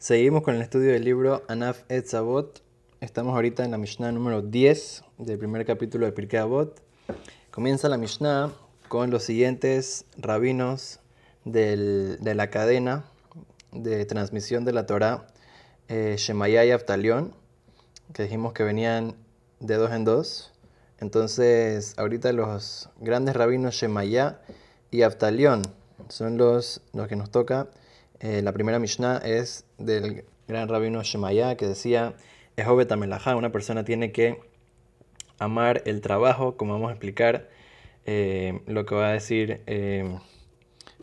Seguimos con el estudio del libro Anaf Etzavot. Estamos ahorita en la Mishnah número 10 del primer capítulo de Pirkei Avot. Comienza la Mishnah con los siguientes rabinos de la cadena de transmisión de la Torah, eh, y Aftalión, que dijimos que venían de dos en dos. Entonces, ahorita los grandes rabinos Shemaya y Aftalión son los, los que nos toca. Eh, la primera Mishnah es del gran rabino Shemaya que decía, Ehovet Amelajá, una persona tiene que amar el trabajo, como vamos a explicar eh, lo que va a decir eh,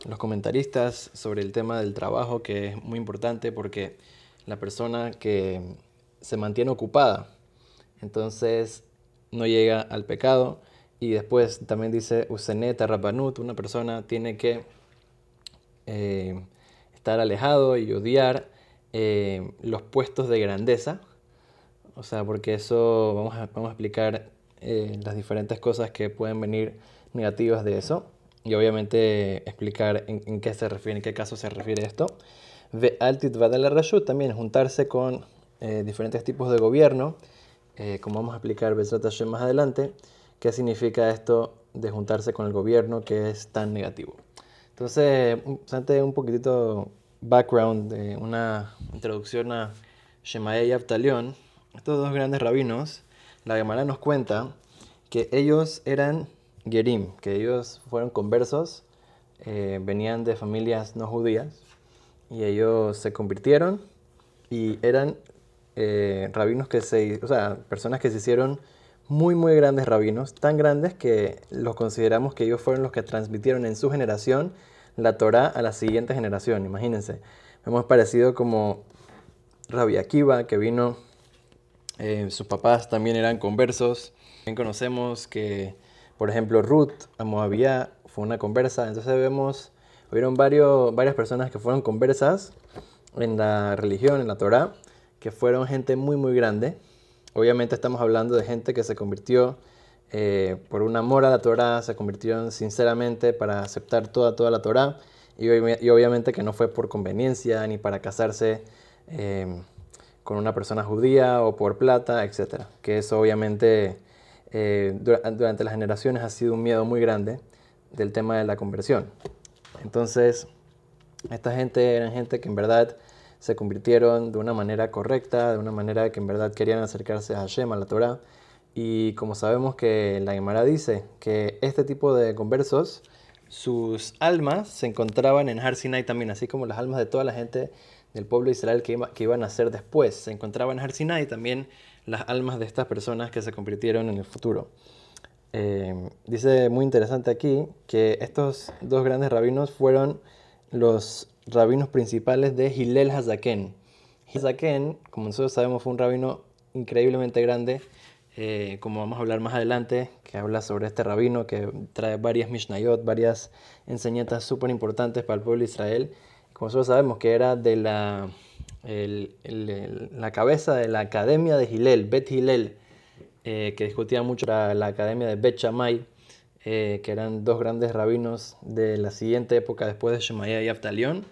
los comentaristas sobre el tema del trabajo, que es muy importante porque la persona que se mantiene ocupada, entonces no llega al pecado. Y después también dice Usenet Rabbanut, una persona tiene que eh, estar alejado y odiar eh, los puestos de grandeza. O sea, porque eso vamos a, vamos a explicar eh, las diferentes cosas que pueden venir negativas de eso. Y obviamente explicar en, en qué se refiere, en qué caso se refiere esto. Ve altit rashut también juntarse con eh, diferentes tipos de gobierno, eh, como vamos a explicar más adelante, qué significa esto de juntarse con el gobierno que es tan negativo. Entonces, un- un poquitito background, de una introducción a Shemaya y Abtalión, estos dos grandes rabinos, la Gemara nos cuenta que ellos eran Gerim, que ellos fueron conversos, eh, venían de familias no judías, y ellos se convirtieron y eran eh, rabinos que se, o sea, personas que se hicieron muy, muy grandes rabinos, tan grandes que los consideramos que ellos fueron los que transmitieron en su generación la Torah a la siguiente generación. Imagínense, hemos parecido como Rabbi Akiva, que vino, eh, sus papás también eran conversos. También conocemos que, por ejemplo, Ruth, a fue una conversa. Entonces vemos, hubieron varios, varias personas que fueron conversas en la religión, en la Torah, que fueron gente muy, muy grande. Obviamente estamos hablando de gente que se convirtió eh, por un amor a la Torah, se convirtieron sinceramente para aceptar toda, toda la Torah. Y, obvi- y obviamente que no fue por conveniencia ni para casarse eh, con una persona judía o por plata, etc. Que eso obviamente eh, dura- durante las generaciones ha sido un miedo muy grande del tema de la conversión. Entonces, esta gente eran gente que en verdad se convirtieron de una manera correcta, de una manera que en verdad querían acercarse a Hashem, a la Torah. Y como sabemos que la Gemara dice que este tipo de conversos, sus almas se encontraban en Har Sinai también, así como las almas de toda la gente del pueblo de Israel que, iba- que iban a ser después. Se encontraban en Har Sinai también las almas de estas personas que se convirtieron en el futuro. Eh, dice muy interesante aquí que estos dos grandes rabinos fueron los rabinos principales de Hillel Hazaken. Hazaken, como nosotros sabemos, fue un rabino increíblemente grande, eh, como vamos a hablar más adelante, que habla sobre este rabino que trae varias Mishnayot, varias enseñanzas súper importantes para el pueblo de Israel. Como nosotros sabemos que era de la, el- el- la cabeza de la academia de Hillel, Bet Hillel, eh, que discutía mucho la, la academia de Bet Shammai, eh, que eran dos grandes rabinos de la siguiente época después de Shemaya y Aftalión,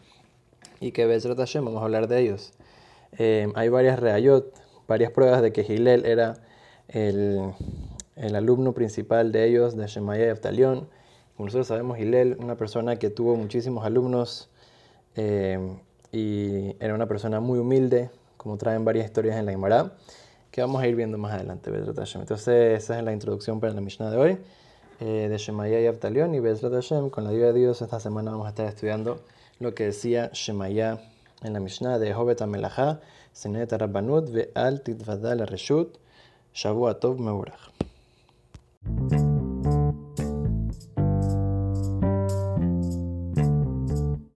y que Bezrat Hashem, vamos a hablar de ellos. Eh, hay varias reayot, varias pruebas de que Hillel era el, alumno principal de ellos, de Shemaya y Aftalión. Como nosotros sabemos, Hillel, una persona que tuvo muchísimos alumnos eh, y era una persona muy humilde, como traen varias historias en la Gemara, que vamos a ir viendo más adelante. Entonces, esa es la introducción para la Mishnah de hoy, eh, de Shemaya y Aftalión, y Bezrat con la ayuda de Dios, esta semana vamos a estar estudiando lo que decía Shemaya en la Mishnah de Hovet Amelachá, Senet Rabbanut, Ve'al Titvadal Reshut, שבוע טוב ומבורך.